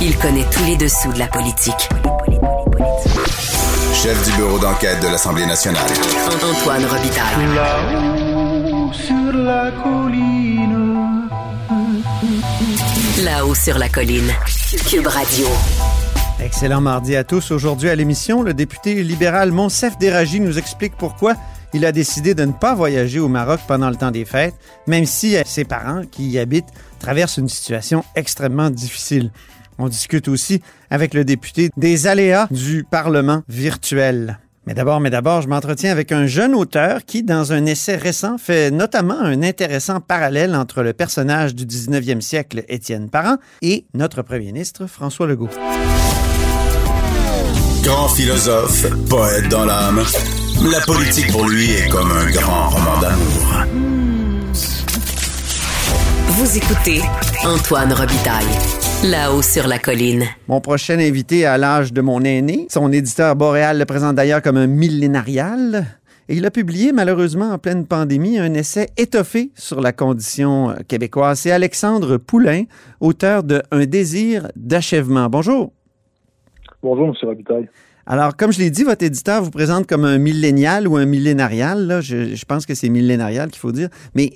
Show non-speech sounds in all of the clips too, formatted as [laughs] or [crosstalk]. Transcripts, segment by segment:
Il connaît tous les dessous de la politique. Chef du bureau d'enquête de l'Assemblée nationale. Antoine Robitaille. Là-haut sur la colline. Là-haut sur la colline. Cube Radio. Excellent mardi à tous. Aujourd'hui à l'émission, le député libéral Monsef Déragi nous explique pourquoi il a décidé de ne pas voyager au Maroc pendant le temps des fêtes, même si ses parents qui y habitent traversent une situation extrêmement difficile. On discute aussi avec le député des aléas du Parlement virtuel. Mais d'abord, mais d'abord, je m'entretiens avec un jeune auteur qui, dans un essai récent, fait notamment un intéressant parallèle entre le personnage du 19e siècle, Étienne Parent, et notre premier ministre, François Legault. Grand philosophe, poète dans l'âme. La politique pour lui est comme un grand roman d'amour. Vous écoutez Antoine Robitaille. Là-haut sur la colline. Mon prochain invité à l'âge de mon aîné, son éditeur Boréal le présente d'ailleurs comme un millénarial. Et il a publié, malheureusement, en pleine pandémie, un essai étoffé sur la condition québécoise. C'est Alexandre Poulain, auteur de Un désir d'achèvement. Bonjour. Bonjour, M. Robitaille. Alors, comme je l'ai dit, votre éditeur vous présente comme un millénial ou un millénarial. Là. Je, je pense que c'est millénarial qu'il faut dire. Mais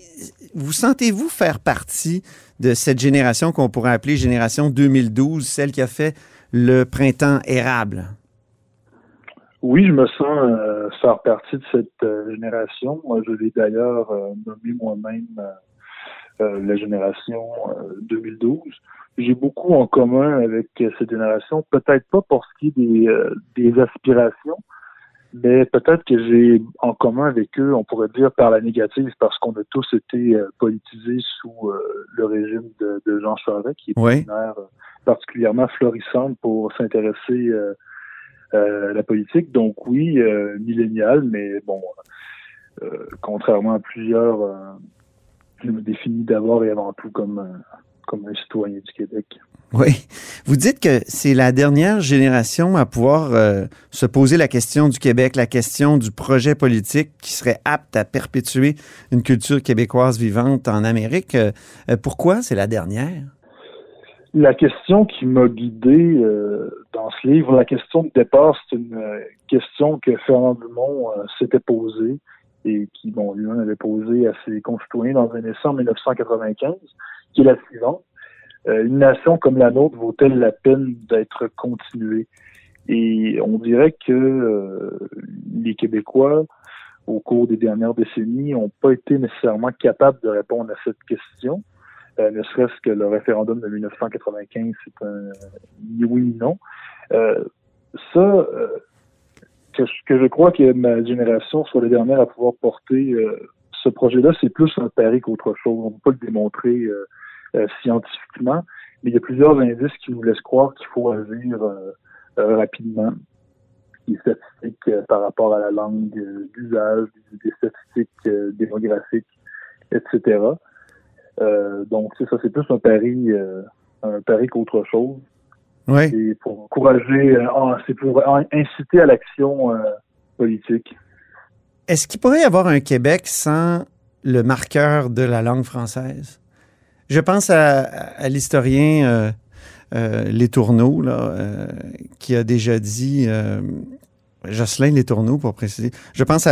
vous sentez-vous faire partie de cette génération qu'on pourrait appeler génération 2012, celle qui a fait le printemps érable? Oui, je me sens euh, faire partie de cette euh, génération. Moi, je l'ai d'ailleurs euh, nommé moi-même la génération 2012 j'ai beaucoup en commun avec cette génération. Peut-être pas pour ce qui est des aspirations, mais peut-être que j'ai en commun avec eux, on pourrait dire par la négative, parce qu'on a tous été politisés sous le régime de, de, Jean Charest, qui est oui. particulièrement florissante pour s'intéresser à la politique. Donc oui, millénial, mais bon, contrairement à plusieurs, je me définis d'abord et avant tout comme comme un citoyen du Québec. Oui. Vous dites que c'est la dernière génération à pouvoir euh, se poser la question du Québec, la question du projet politique qui serait apte à perpétuer une culture québécoise vivante en Amérique. Euh, pourquoi c'est la dernière? La question qui m'a guidé euh, dans ce livre, la question de départ, c'est une question que Fernand Dumont s'était posée et qui, bon, lui-même avait posé à ses concitoyens dans un essai en 1995 qui est la suivante. Euh, une nation comme la nôtre vaut-elle la peine d'être continuée? Et on dirait que euh, les Québécois, au cours des dernières décennies, n'ont pas été nécessairement capables de répondre à cette question. Euh, ne serait-ce que le référendum de 1995, c'est un oui ni non. ça, que, que, je crois que ma génération soit la dernière à pouvoir porter ce projet-là, c'est plus un pari qu'autre chose. On ne peut pas le démontrer euh, scientifiquement, mais il y a plusieurs indices qui nous laissent croire qu'il faut agir euh, euh, rapidement. Les statistiques par rapport à la langue d'usage, des statistiques démographiques, etc. donc c'est ça, c'est plus un pari, un pari qu'autre chose. Oui. C'est pour encourager, c'est pour inciter à l'action politique. Est-ce qu'il pourrait y avoir un Québec sans le marqueur de la langue française? Je pense à, l'historien euh, euh, Les Tourneaux, euh, qui a déjà dit. Jocelyn Les Tourneaux, pour préciser. Je pense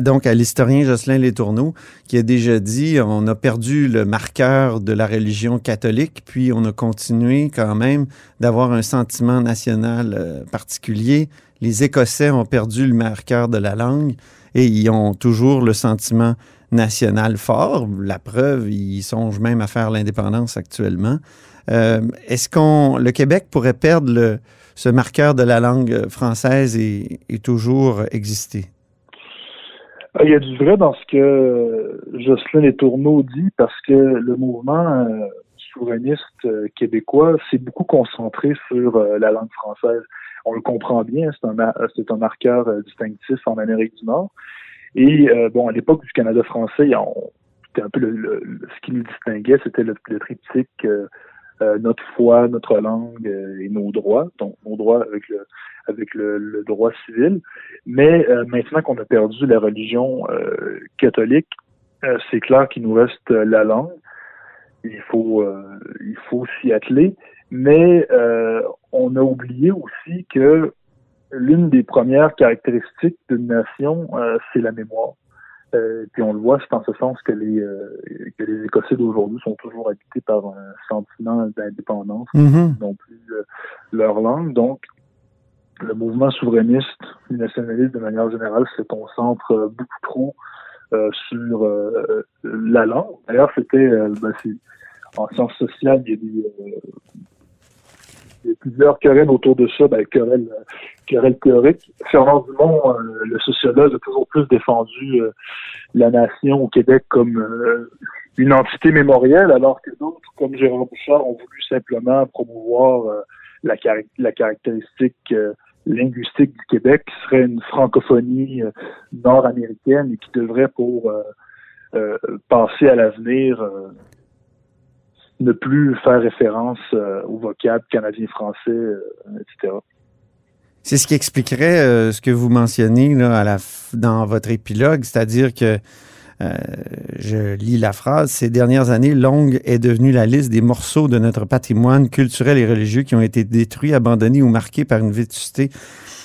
donc à l'historien Jocelyn Les Tourneaux, qui a déjà dit on a perdu le marqueur de la religion catholique, puis on a continué quand même d'avoir un sentiment national particulier. Les Écossais ont perdu le marqueur de la langue et ils ont toujours le sentiment national fort. La preuve, ils songent même à faire l'indépendance actuellement. Euh, est-ce qu'on le Québec pourrait perdre le, ce marqueur de la langue française et, toujours exister? Ah, il y a du vrai dans ce que Jocelyn Les Tourneaux dit parce que le mouvement euh, souverainiste euh, québécois s'est beaucoup concentré sur la langue française. On le comprend bien, c'est un, c'est un marqueur euh, distinctif en Amérique du Nord. Et euh, bon, à l'époque du Canada français, c'était un peu le, ce qui nous distinguait, c'était le, triptyque euh, euh, notre foi, notre langue et nos droits, donc nos droits avec le avec le, droit civil. Mais maintenant qu'on a perdu la religion catholique, c'est clair qu'il nous reste la langue. Il faut il faut s'y atteler. Mais on a oublié aussi que l'une des premières caractéristiques d'une nation, euh, c'est la mémoire. Euh, puis on le voit, c'est en ce sens que les euh, que les Écossais d'aujourd'hui sont toujours habités par un sentiment d'indépendance, Mhm. non plus euh, leur langue. Donc, le mouvement souverainiste, nationaliste de manière générale, se concentre euh, beaucoup trop euh, sur euh, la langue. D'ailleurs, c'était euh, ben, en sciences sociales, il y a des euh, il y a plusieurs querelles autour de ça, ben, querelles, euh, querelles théoriques. Fernand Dumont, euh, le sociologue, a toujours plus défendu euh, la nation au Québec comme euh, une entité mémorielle, alors que d'autres, comme Gérard Bouchard, ont voulu simplement promouvoir euh, la, la caractéristique linguistique du Québec, qui serait une francophonie nord-américaine et qui devrait, pour passer à l'avenir, ne plus faire référence euh, au vocable canadien-français, euh, etc. C'est ce qui expliquerait euh, ce que vous mentionnez dans votre épilogue, c'est-à-dire que euh, je lis la phrase. Ces dernières années, longue est devenue la liste des morceaux de notre patrimoine culturel et religieux qui ont été détruits, abandonnés ou marqués par une vétusté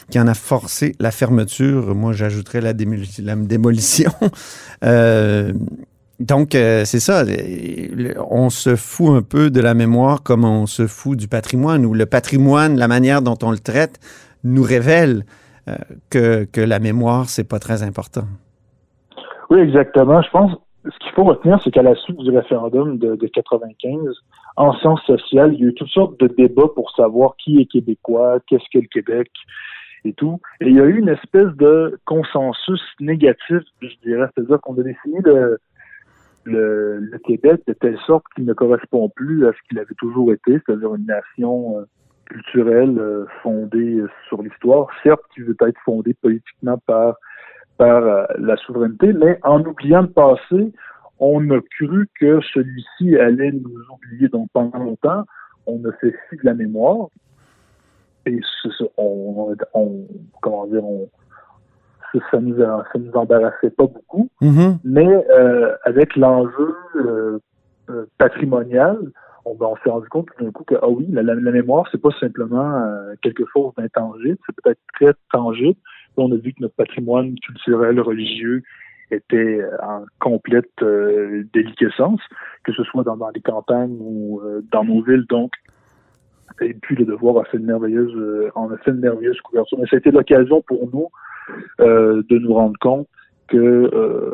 qui en a forcé la fermeture. Moi, j'ajouterais la démolition. [laughs] Donc, euh, c'est ça. On se fout un peu de la mémoire comme on se fout du patrimoine, ou le patrimoine, la manière dont on le traite, nous révèle euh, que, que la mémoire, c'est pas très important. Oui, exactement. Je pense ce qu'il faut retenir, c'est qu'à la suite du référendum de, de 95, en sciences sociales, il y a eu toutes sortes de débats pour savoir qui est québécois, qu'est-ce que le Québec et tout. Et il y a eu une espèce de consensus négatif, je dirais. C'est-à-dire qu'on a défini le, le, le Québec de telle sorte qu'il ne correspond plus à ce qu'il avait toujours été, c'est-à-dire une nation euh, culturelle euh, fondée euh, sur l'histoire, certes qui veut être fondée politiquement par par la souveraineté, mais en oubliant le passé, on a cru que celui-ci allait nous oublier. Donc pendant longtemps, on a fait fi de la mémoire et on, on- comment dire, on, ça, ça nous a- ça nous embarrassait pas beaucoup. Mhm. Mais euh, avec l'enjeu euh, euh, patrimonial, on, ben, on s'est rendu compte tout d'un coup que ah oui, la, la, la mémoire, c'est pas simplement quelque chose d'intangible, c'est peut-être très tangible. On a vu que notre patrimoine culturel, religieux était en complète déliquescence, que ce soit dans, dans les campagnes ou dans nos villes. Donc, et puis le devoir a fait une merveilleuse, euh, en a fait une merveilleuse couverture. Mais ça a été l'occasion pour nous de nous rendre compte que euh,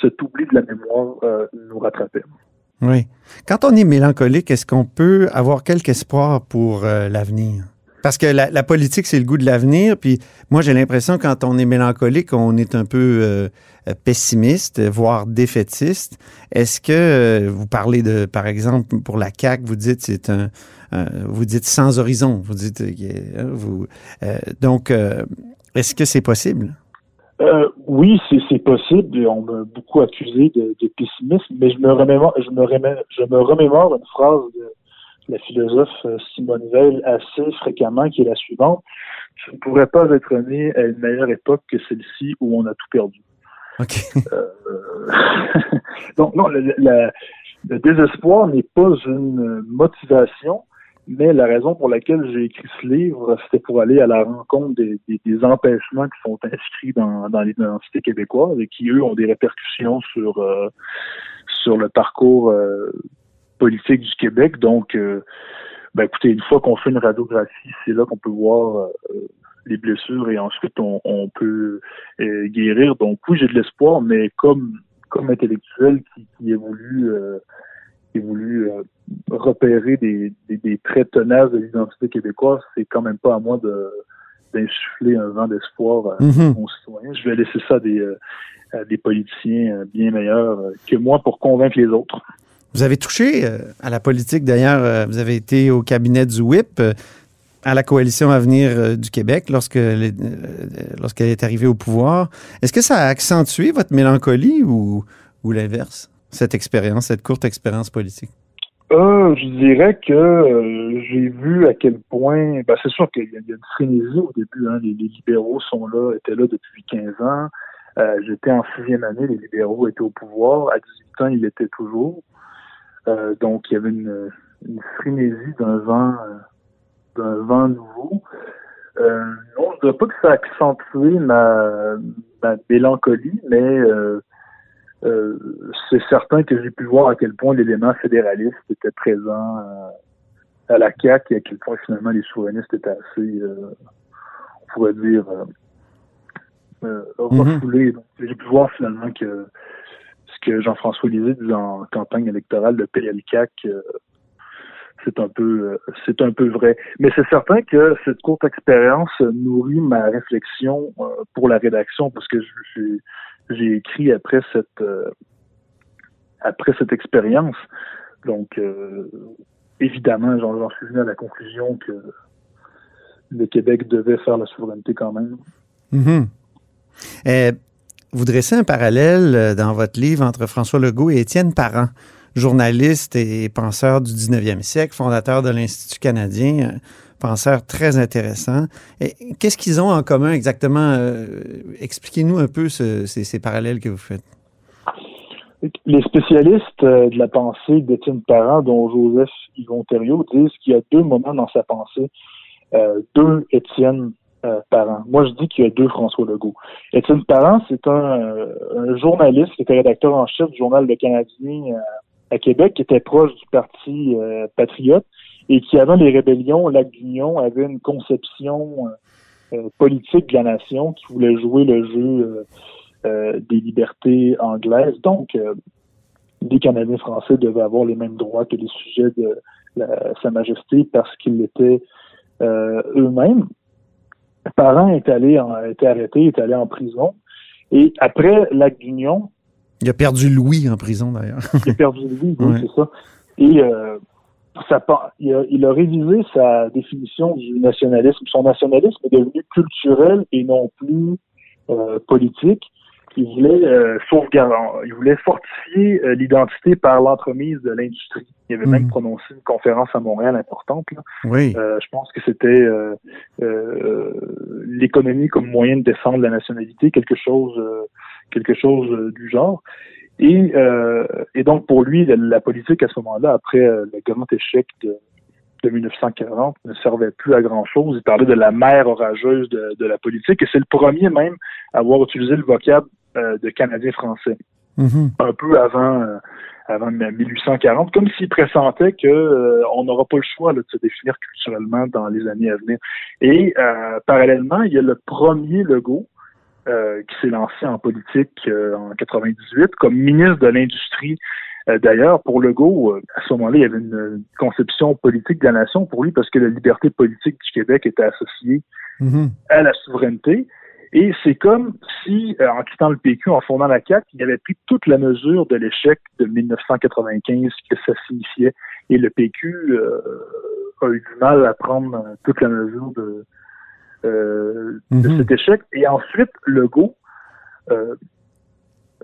cet oubli de la mémoire euh, nous rattrapait. Oui. Quand on est mélancolique, est-ce qu'on peut avoir quelque espoir pour euh, l'avenir? Parce que la, politique, c'est le goût de l'avenir. Puis moi, j'ai l'impression quand on est mélancolique, on est un peu euh, pessimiste, voire défaitiste. Est-ce que euh, vous parlez de, par exemple, pour la CAC, vous dites c'est un, euh, vous dites sans horizon. Vous dites, euh, euh, donc, euh, est-ce que c'est possible? Euh, oui, c'est, possible. On m'a beaucoup accusé de, de pessimisme, mais je me remémore, je me remémore, je me remémore une phrase de la philosophe euh, Simone Veil assez fréquemment, qui est la suivante Je ne pourrais pas être né à une meilleure époque que celle-ci où on a tout perdu. Euh, [laughs] donc non, le désespoir n'est pas une motivation, mais la raison pour laquelle j'ai écrit ce livre, c'était pour aller à la rencontre des, des- des empêchements qui sont inscrits dans, dans l'identité québécoise et qui, eux, ont des répercussions sur, euh, sur le parcours euh, politique du Québec. Donc, euh, ben, écoutez, une fois qu'on fait une radiographie, c'est là qu'on peut voir euh, les blessures et ensuite on, on peut euh, guérir. Donc oui, j'ai de l'espoir, mais comme comme intellectuel qui, qui évolue qui évolue euh, repérer des, des, des traits tenaces de l'identité québécoise, c'est quand même pas à moi de d'insuffler un vent d'espoir à Mhm. mon citoyen. Je vais laisser ça à des, euh, à des politiciens euh, bien meilleurs que moi pour convaincre les autres. Vous avez touché à la politique, d'ailleurs, vous avez été au cabinet du WIP, à la coalition Avenir du Québec lorsqu'elle est arrivée au pouvoir. Est-ce que ça a accentué votre mélancolie ou, ou l'inverse, cette expérience, cette courte expérience politique? Euh, je dirais que euh, j'ai vu à quel point, ben, c'est sûr qu'il y, a une frénésie au début. Hein, les, libéraux sont là, étaient là depuis 15 ans. Euh, J'étais en sixième année, les libéraux étaient au pouvoir. À 18 ans, ils l'étaient toujours. Donc, il y avait une, frénésie d'un vent, d'un vent nouveau. Non, je ne dirais pas que ça a accentué ma mélancolie, mais euh, euh, c'est certain que j'ai pu voir à quel point l'élément fédéraliste était présent euh, à la CAQ et à quel point finalement les souverainistes étaient assez, on pourrait dire, refoulés. Donc, j'ai pu voir finalement que ce que Jean-François Lisée disait en campagne électorale, le PLCAC, c'est un peu c'est un peu vrai. Mais c'est certain que cette courte expérience nourrit ma réflexion pour la rédaction parce que je, j'ai écrit après cette euh, après cette expérience. Donc euh, évidemment, j'en suis venu à la conclusion que le Québec devait faire la souveraineté quand même. Mm-hmm. Eh, vous dressez un parallèle euh, dans votre livre entre François Legault et Étienne Parent, journaliste et penseur du 19e siècle, fondateur de l'Institut canadien, penseurs très intéressants. Qu'est-ce qu'ils ont en commun exactement? Euh, expliquez-nous un peu ces, parallèles que vous faites. Les spécialistes euh, de la pensée d'Étienne Parent, dont Joseph Yvon Thériault, disent qu'il y a deux moments dans sa pensée, euh, deux Étienne Parent. Moi, je dis qu'il y a deux François Legault. Étienne Parent, c'est un, journaliste qui était rédacteur en chef du journal Le Canadien à Québec, qui était proche du Parti patriote et qui, avant les rébellions, Lac d'Union avait une conception euh, euh, politique de la nation qui voulait jouer le jeu euh, des libertés anglaises. Donc, les Canadiens français devaient avoir les mêmes droits que les sujets de Sa Majesté parce qu'ils l'étaient eux-mêmes. Parent est allé en, a été arrêté, est allé en prison. Et après l'acte d'union... Il a perdu Louis en prison, d'ailleurs. il a perdu Louis, oui, [laughs] c'est ça. Et il, a, révisé sa définition du nationalisme. Son nationalisme est devenu culturel et non plus euh, politique. Il voulait euh, sauvegarder, il voulait fortifier euh, l'identité par l'entremise de l'industrie. Il avait même mhm. prononcé une conférence à Montréal importante. Oui. je pense que c'était l'économie comme moyen de défendre la nationalité, quelque chose, quelque chose du genre. Et, euh, et donc, pour lui, la, politique à ce moment-là, après euh, le grand échec de, de 1940, ne servait plus à grand-chose. Il parlait de la mer orageuse de, de la politique, et c'est le premier même à avoir utilisé le vocable euh, de Canadien-Français. Mm-hmm. Un peu avant, euh, avant 1840, comme s'il pressentait que on n'aura pas le choix de se définir culturellement dans les années à venir. Et parallèlement, il y a le premier logo euh, qui s'est lancé en politique euh, en 98 comme ministre de l'Industrie. Euh, d'ailleurs, pour Legault, à ce moment-là, il y avait une conception politique de la nation pour lui parce que la liberté politique du Québec était associée mm-hmm. à la souveraineté. Et c'est comme si, en quittant le PQ, en fondant la CAQ, il avait pris toute la mesure de l'échec de 1995 que ça signifiait. Et le PQ a eu du mal à prendre toute la mesure de, euh, de mhm. cet échec. Et ensuite, Legault euh,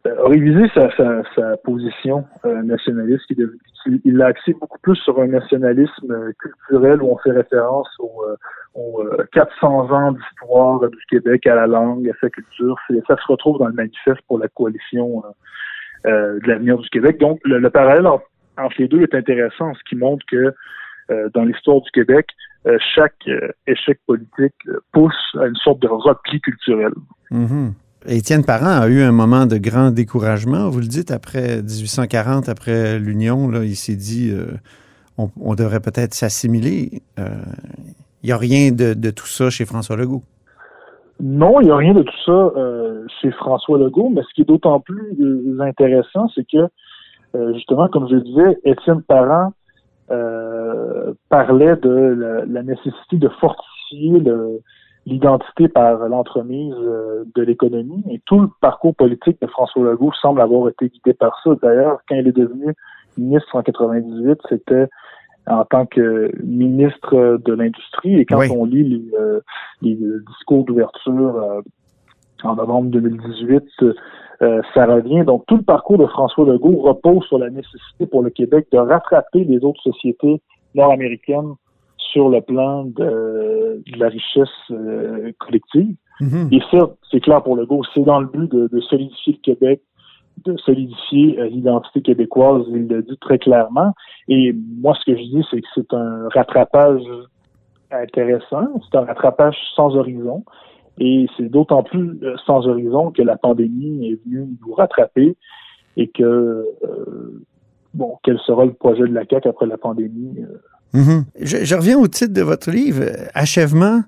a révisé sa, sa, sa position euh, nationaliste. Il, il l'a axé beaucoup plus sur un nationalisme culturel où on fait référence aux, aux 400 ans d'histoire du Québec à la langue, à sa culture. Ça se retrouve dans le manifeste pour la coalition de l'avenir du Québec. Donc, le, le parallèle entre, entre les deux est intéressant, ce qui montre que dans l'histoire du Québec, euh, chaque euh, échec politique euh, pousse à une sorte de repli culturel. Mm-hmm. Étienne Parent a eu un moment de grand découragement, vous le dites, après 1840, après l'Union, il s'est dit on, devrait peut-être s'assimiler. Il n'y a rien de, tout ça chez François Legault. Non, il n'y a rien de tout ça chez François Legault, mais ce qui est d'autant plus intéressant, c'est que, justement, comme je disais, Étienne Parent euh, parlait de la, nécessité de fortifier l'identité par l'entremise euh, de l'économie. Et tout le parcours politique de François Legault semble avoir été guidé par ça. D'ailleurs, quand il est devenu ministre en 98, c'était en tant que ministre de l'Industrie. Et quand on lit les, euh, les discours d'ouverture en novembre 2018, euh, ça revient. Donc, tout le parcours de François Legault repose sur la nécessité pour le Québec de rattraper les autres sociétés nord-américaines sur le plan de, la richesse euh, collective. Mm-hmm. Et ça, c'est clair pour Legault. C'est dans le but de, solidifier le Québec, de solidifier euh, l'identité québécoise. Il le dit très clairement. Et moi, ce que je dis, c'est que c'est un rattrapage intéressant. C'est un rattrapage sans horizon. Et c'est d'autant plus euh, sans horizon que la pandémie est venue nous rattraper et que, euh, bon, quel sera le projet de la CAQ après la pandémie? Euh? Mm-hmm. je, reviens au titre de votre livre, Achèvement,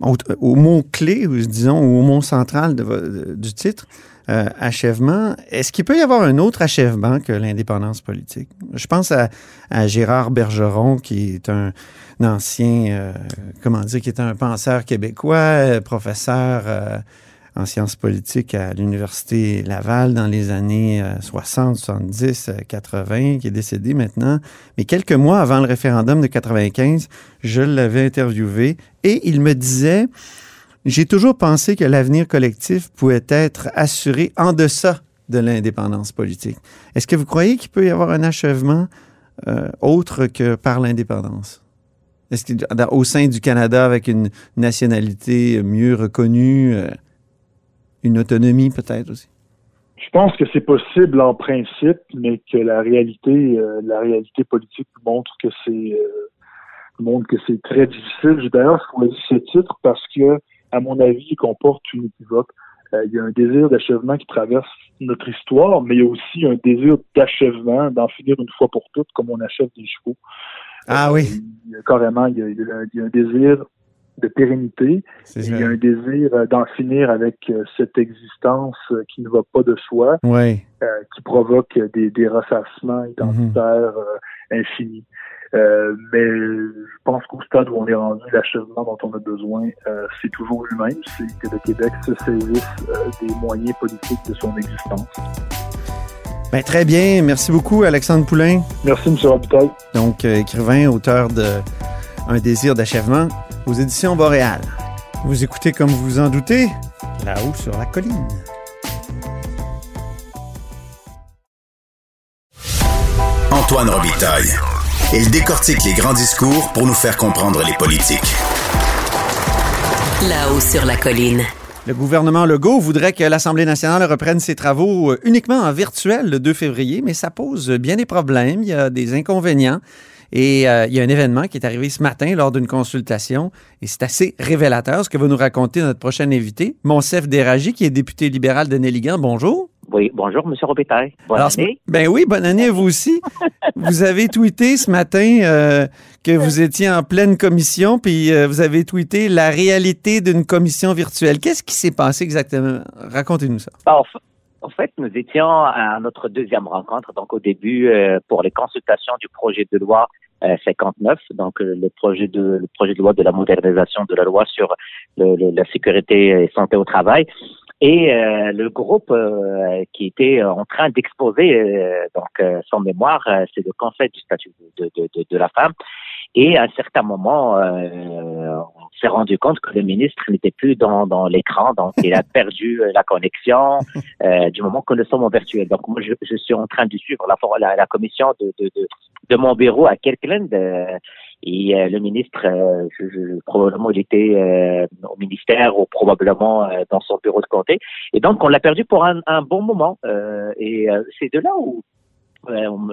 au, mot-clé, disons, au mot central de, du titre, euh, achèvement. Est-ce qu'il peut y avoir un autre achèvement que l'indépendance politique? Je pense à, Gérard Bergeron, qui est un, un ancien, euh, comment dire, qui est un penseur québécois, euh, professeur euh, en sciences politiques à l'Université Laval dans les années 60, 70, 80, qui est décédé maintenant. Mais quelques mois avant le référendum de 95, je l'avais interviewé et il me disait, j'ai toujours pensé que l'avenir collectif pouvait être assuré en deçà de l'indépendance politique. Est-ce que vous croyez qu'il peut y avoir un achèvement euh, autre que par l'indépendance? Est-ce qu'au sein du Canada, avec une nationalité mieux reconnue, euh, une autonomie peut-être aussi? Je pense que c'est possible en principe, mais que la réalité, euh, la réalité politique montre que c'est montre que c'est très difficile. J'ai d'ailleurs choisi ce titre parce que, à mon avis, il comporte une équivoque. Euh, il y a un désir d'achèvement qui traverse notre histoire, mais il y a aussi un désir d'achèvement, d'en finir une fois pour toutes, comme on achève des chevaux. Ah oui. Il y a carrément, il y a, il y a un désir de pérennité. Il y a un désir euh, d'en finir avec euh, cette existence euh, qui ne va pas de soi, euh, qui provoque des, des ressassements identitaires mm -hmm. infinis. Euh, mais je pense qu'au stade où on est rendu, l'achèvement dont on a besoin, euh, c'est toujours lui-même, c'est que le Québec se saisisse des moyens politiques de son existence. Ben, très bien. Merci beaucoup, Alexandre Poulain. Merci, M. Robitaille. Donc, écrivain, auteur de Un désir d'achèvement aux éditions Boréal. Vous écoutez, comme vous vous en doutez, là-haut sur la colline. Antoine Robitaille. Il décortique les grands discours pour nous faire comprendre les politiques. Là-haut sur la colline. Le gouvernement Legault voudrait que l'Assemblée nationale reprenne ses travaux uniquement en virtuel le 2 février, mais ça pose bien des problèmes. Il y a des inconvénients. Et euh, il y a un événement qui est arrivé ce matin lors d'une consultation et c'est assez révélateur ce que va nous raconter notre prochain invité, Monsef Déragi, qui est député libéral de Néligan. Bonjour. Oui, bonjour, M. Robitaille. Bonne Alors, année. Ben oui, bonne année à vous aussi. [laughs] vous avez tweeté ce matin euh, que vous étiez en pleine commission, puis euh, vous avez tweeté la réalité d'une commission virtuelle. Qu'est-ce qui s'est passé exactement? Racontez-nous ça. En en fait, nous étions à notre deuxième rencontre, donc au début euh, pour les consultations du projet de loi euh, 59, donc euh, le projet de le projet de loi de la modernisation de la loi sur le, le, la sécurité et santé au travail. Et euh, le groupe euh, qui était en train d'exposer donc son mémoire, c'est le Conseil du statut de, de, la femme. Et à un certain moment, on s'est rendu compte que le ministre n'était plus dans, dans l'écran, donc il a [laughs] perdu la connexion euh, du moment que nous sommes en virtuel. Donc moi, je, je suis en train de suivre la, la, la commission de, de, de, de, mon bureau à Kirkland. Euh, et euh, le ministre, je, je, probablement il était au ministère ou probablement dans son bureau de comté. Et donc on l'a perdu pour un, un bon moment. et c'est de là où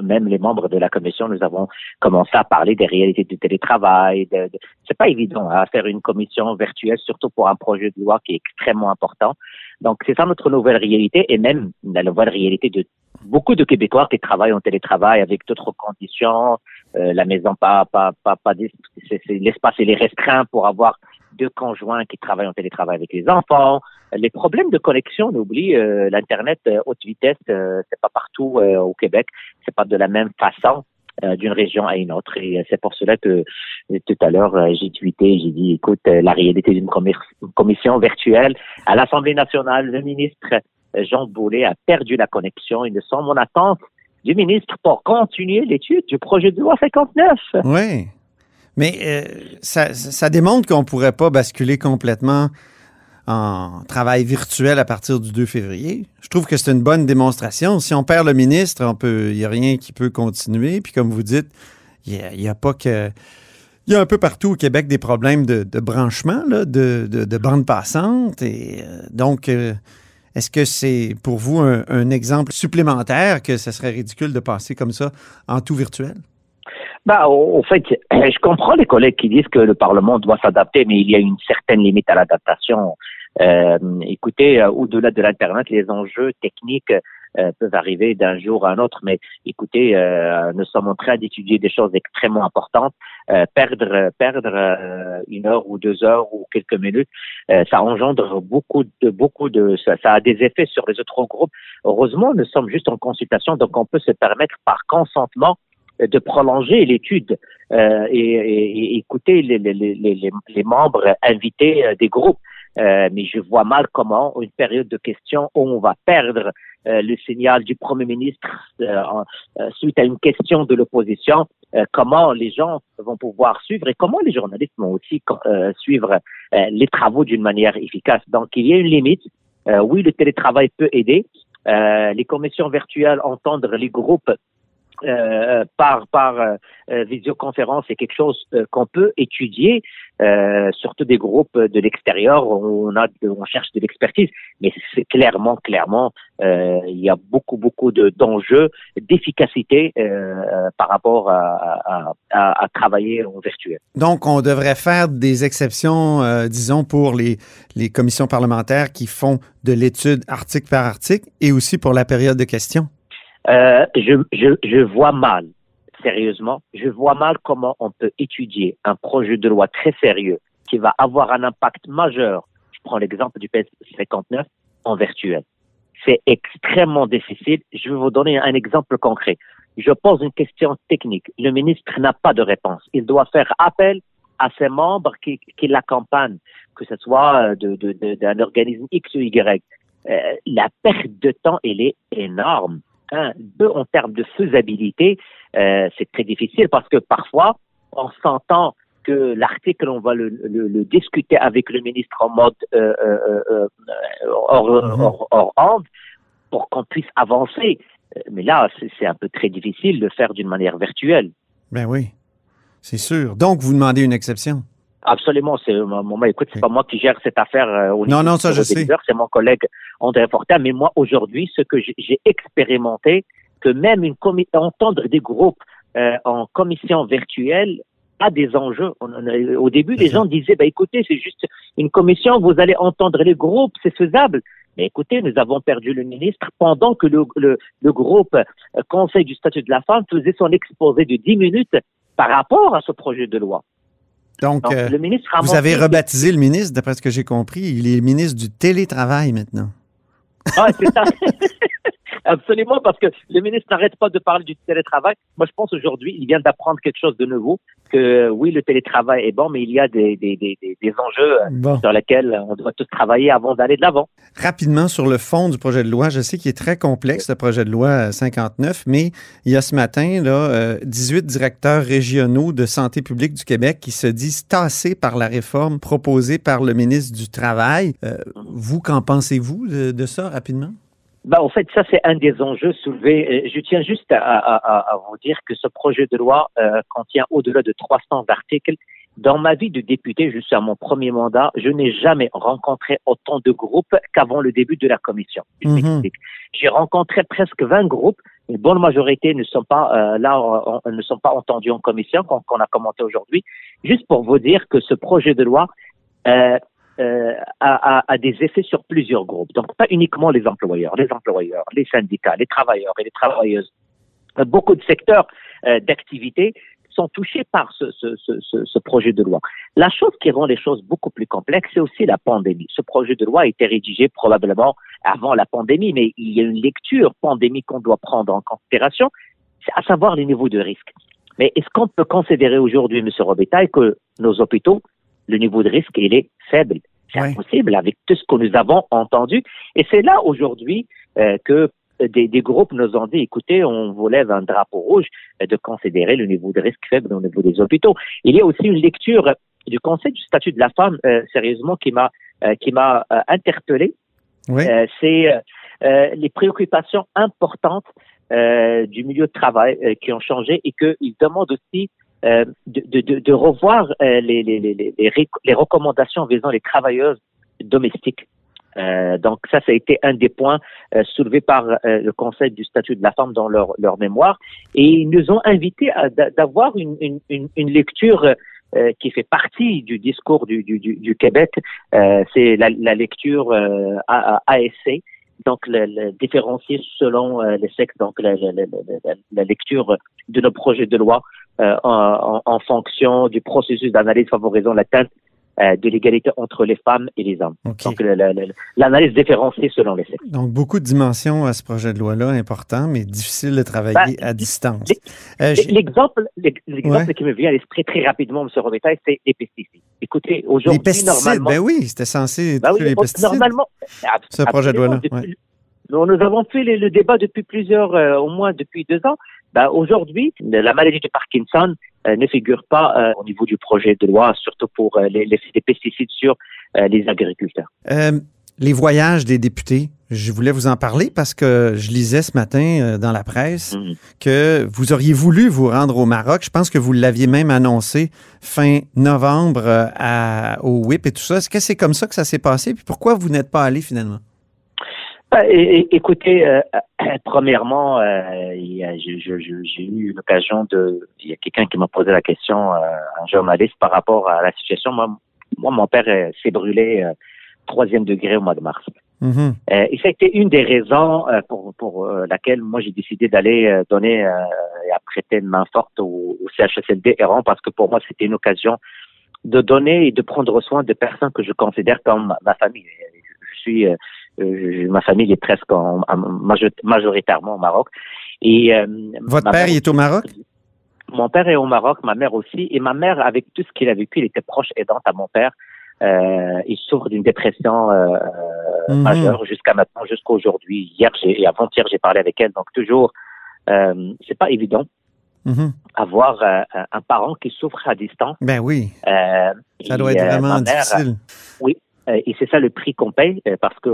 même les membres de la commission, nous avons commencé à parler des réalités du télétravail. De, de... C'est pas évident à faire une commission virtuelle, surtout pour un projet de loi qui est extrêmement important. Donc c'est ça notre nouvelle réalité et même la nouvelle réalité de beaucoup de Québécois qui travaillent en télétravail avec d'autres conditions. Euh, la maison pas pas pas pas l'espace est restreint pour avoir deux conjoints qui travaillent en télétravail avec les enfants. Les problèmes de connexion, on oublie euh, l'internet euh, haute vitesse, euh, c'est pas partout euh, au Québec, c'est pas de la même façon d'une région à une autre. Et c'est pour cela que tout à l'heure j'ai tweeté, j'ai dit, écoute, la réalité d'une commission virtuelle à l'Assemblée nationale, le ministre Jean Boulet a perdu la connexion. Il nous sommes en attente du ministre pour continuer l'étude du projet de loi 59. Oui. Mais ça, ça, démontre qu'on ne pourrait pas basculer complètement en travail virtuel à partir du 2 février. Je trouve que c'est une bonne démonstration. Si on perd le ministre, il n'y a rien qui peut continuer. Puis comme vous dites, il n'y a, pas que. Il y a un peu partout au Québec des problèmes de, branchement, de, de, de bandes passantes. Et euh, donc, euh, est-ce que c'est pour vous un, un exemple supplémentaire que ce serait ridicule de passer comme ça en tout virtuel? Bah, au, au fait, [clears throat] je comprends les collègues qui disent que le Parlement doit s'adapter, mais il y a une certaine limite à l'adaptation. Euh, écoutez, euh, au-delà de l'Internet, les enjeux techniques euh, peuvent arriver d'un jour à un autre, mais écoutez, euh, nous sommes en train d'étudier des choses extrêmement importantes. Euh, perdre perdre une heure ou deux heures ou quelques minutes, ça engendre beaucoup de beaucoup de ça, ça, a des effets sur les autres groupes. Heureusement, nous sommes juste en consultation, donc on peut se permettre par consentement de prolonger l'étude euh, et, et, écouter les, les, les, les membres invités des groupes. Euh, mais je vois mal comment, une période de questions où on va perdre euh, le signal du Premier ministre euh, euh, suite à une question de l'opposition, comment les gens vont pouvoir suivre et comment les journalistes vont aussi suivre les travaux d'une manière efficace. Donc, il y a une limite. oui, le télétravail peut aider. les commissions virtuelles, entendre les groupes euh, par par euh, euh, visioconférence c'est quelque chose qu'on peut étudier, surtout des groupes de l'extérieur où on a cherche de l'expertise, mais c'est clairement clairement il y a beaucoup beaucoup de d'enjeux d'efficacité par rapport à, à, à, travailler en virtuel. Donc on devrait faire des exceptions, disons pour les les commissions parlementaires qui font de l'étude article par article et aussi pour la période de questions? Euh, je, je, je vois mal, sérieusement, je vois mal comment on peut étudier un projet de loi très sérieux qui va avoir un impact majeur. Je prends l'exemple du PS 59 en virtuel. C'est extrêmement difficile. Je vais vous donner un exemple concret. Je pose une question technique. Le ministre n'a pas de réponse. Il doit faire appel à ses membres qui, qui l'accompagnent, que ce soit d'un de, de, organisme X ou Y. Euh, la perte de temps, elle est énorme. Un, deux, en termes de faisabilité, euh, c'est très difficile parce que parfois, on s'entend que l'article, on va le, le, discuter avec le ministre en mode euh, euh, euh hors, hors, pour qu'on puisse avancer. Mais là, c'est un peu très difficile de le faire d'une manière virtuelle. Ben oui, c'est sûr. Donc, vous demandez une exception. Absolument, c'est moi. Écoute, c'est pas moi qui gère cette affaire euh, au niveau Non, non, ça je sais. C'est mon collègue André Fortin. Mais moi, aujourd'hui, ce que j'ai expérimenté, que même une entendre des groupes euh, en commission virtuelle a des enjeux. au début, les gens disaient, bah, écoutez, c'est juste une commission, vous allez entendre les groupes, c'est faisable. Mais écoutez, nous avons perdu le ministre pendant que le, le, le groupe euh, Conseil du statut de la femme faisait son exposé de 10 minutes par rapport à ce projet de loi. Donc, euh, vous avez rebaptisé le ministre, d'après ce que j'ai compris. Il est ministre du télétravail maintenant. Ah, c'est ça. [laughs] Absolument, parce que le ministre n'arrête pas de parler du télétravail. Moi, je pense aujourd'hui, il vient d'apprendre quelque chose de nouveau, que oui, le télétravail est bon, mais il y a des, des, des, des enjeux euh, sur lesquels on doit tous travailler avant d'aller de l'avant. Rapidement, sur le fond du projet de loi, je sais qu'il est très complexe, le projet de loi 59, mais il y a ce matin là, 18 euh, directeurs régionaux de santé publique du Québec qui se disent tassés par la réforme proposée par le ministre du Travail. Euh, vous, qu'en pensez-vous de, de ça rapidement? Ben, en fait, ça, c'est un des enjeux soulevés. Je tiens juste à, à, à vous dire que ce projet de loi euh, contient au-delà de 300 articles. Dans ma vie de député, je suis à mon premier mandat, je n'ai jamais rencontré autant de groupes qu'avant le début de la commission. Mhm. J'ai rencontré presque 20 groupes. Une bonne majorité ne sont pas euh, là, ne sont pas entendus en commission, qu'on a commenté aujourd'hui. Juste pour vous dire que ce projet de loi euh, euh, a, des effets sur plusieurs groupes. Donc pas uniquement les employeurs, les employeurs, les syndicats, les travailleurs et les travailleuses. Euh, beaucoup de secteurs euh, d'activité sont touchés par ce, projet de loi. La chose qui rend les choses beaucoup plus complexes, c'est aussi la pandémie. Ce projet de loi a été rédigé probablement avant la pandémie, mais il y a une lecture pandémique qu'on doit prendre en considération, à savoir les niveaux de risque. Mais est-ce qu'on peut considérer aujourd'hui, M. Robitaille, que nos hôpitaux le niveau de risque, il est faible? C'est impossible avec tout ce que nous avons entendu. Et c'est là aujourd'hui euh, que des, des, groupes nous ont dit, écoutez, on vous lève un drapeau rouge euh, de considérer le niveau de risque faible au niveau des hôpitaux. Il y a aussi une lecture du Conseil du statut de la femme, euh, sérieusement, qui m'a qui m'a interpellé. c'est les préoccupations importantes du milieu de travail qui ont changé et qu'ils demandent aussi de, de, revoir euh, les, recommandations visant les travailleuses domestiques. Euh, donc ça, ça a été un des points euh, soulevés par euh, le Conseil du statut de la femme dans leur, mémoire. Et ils nous ont invités à d'avoir une, lecture euh, qui fait partie du discours du Québec. C'est la, la, lecture ASC, donc le, le différencier selon les sexes, donc la, la, lecture de nos projets de loi en, en, en, fonction du processus d'analyse favorisant l'atteinte euh, de l'égalité entre les femmes et les hommes. Donc, l'analyse différenciée selon les sexes. Donc, beaucoup de dimensions à ce projet de loi-là, important, mais difficile de travailler ben, à distance. Euh, l'exemple qui me vient à l'esprit très rapidement, M. Robitaille, c'est les pesticides. Écoutez, aujourd'hui, les pesticides, normalement... Ben oui, c'était censé ben les pesticides. Normalement, ce projet de loi-là. Nous, nous avons fait le, débat depuis plusieurs, euh, au moins depuis deux ans. Ben, Aujourd'hui, la maladie de Parkinson euh, ne figure pas euh, au niveau du projet de loi, surtout pour les, les, pesticides sur les agriculteurs. les voyages des députés, je voulais vous en parler parce que je lisais ce matin dans la presse mmh. que vous auriez voulu vous rendre au Maroc. Je pense que vous l'aviez même annoncé fin novembre à, au WIP et tout ça. Est-ce que c'est comme ça que ça s'est passé? Puis pourquoi vous n'êtes pas allé finalement? Bah, écoutez, euh, [clears throat] premièrement, euh, j'ai eu l'occasion de. Il y a quelqu'un qui m'a posé la question, euh, un journaliste, par rapport à la situation. Moi, moi mon père s'est brûlé troisième degré au mois de mars. Mm-hmm. et ça a été une des raisons pour, pour laquelle moi j'ai décidé d'aller donner et prêter une main forte au, au CHSLD errant parce que pour moi c'était une occasion de donner et de prendre soin de personnes que je considère comme ma famille. Je suis euh, ma famille est presque en, majoritairement au Maroc. Et euh, votre père il est au Maroc? Mon père est au Maroc, ma mère aussi. Et ma mère, avec tout ce qu'il a vécu, il était proche aidante à mon père. Euh, il souffre d'une dépression euh, mhm. majeure jusqu'à maintenant, jusqu'à aujourd'hui. Hier et avant-hier, j'ai parlé avec elle. Donc toujours, euh, c'est pas évident. Mhm. Avoir un parent qui souffre à distance. Ben oui. ça doit être vraiment difficile. Oui, euh, et c'est ça le prix qu'on paye euh, parce que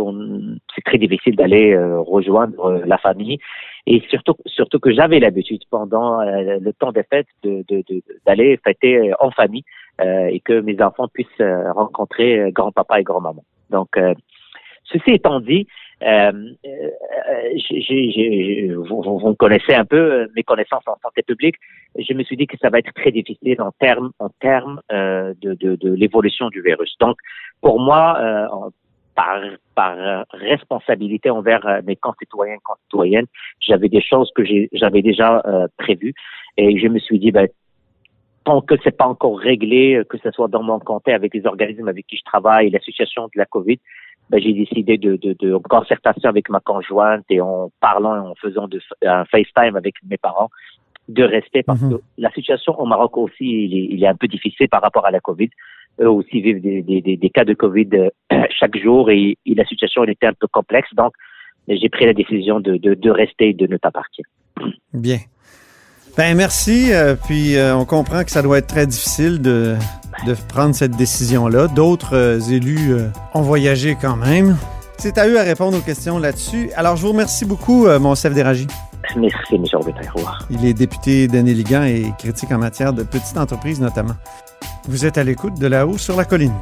c'est très difficile d'aller euh, rejoindre la famille. Et surtout, surtout que j'avais l'habitude pendant le temps des fêtes d'aller de, de, fêter en famille et que mes enfants puissent rencontrer grand-papa et grand-maman. Donc, ceci étant dit, euh, j'ai, vous, vous, connaissez un peu mes connaissances en santé publique. Je me suis dit que ça va être très difficile en termes en termes euh, de, de, de l'évolution du virus. Donc, pour moi, euh, par, par responsabilité envers mes concitoyens concitoyennes, j'avais des choses que j'avais déjà prévues et je me suis dit, ben, tant que c'est pas encore réglé, que ce soit dans mon comté avec les organismes avec qui je travaille, la situation de la COVID, ben, j'ai décidé de, de, de, concertation avec ma conjointe et en parlant et en faisant de, un FaceTime avec mes parents, de rester parce mhm. que la situation au Maroc aussi, il est, il est, un peu difficile par rapport à la COVID. Eux aussi vivent des, des, des, cas de COVID euh, [clears throat] chaque jour et, la situation elle était un peu complexe. Donc, j'ai pris la décision de, de, de rester et de ne pas partir. Bien. Ben merci. Euh, puis euh, on comprend que ça doit être très difficile de, de prendre cette décision-là. D'autres euh, élus ont voyagé quand même. C'est à eux à répondre aux questions là-dessus. Alors je vous remercie beaucoup, mon chef Déragi. Merci, M. Il est député d'Annéligan et critique en matière de petites entreprises notamment. Vous êtes à l'écoute de là-haut sur la colline.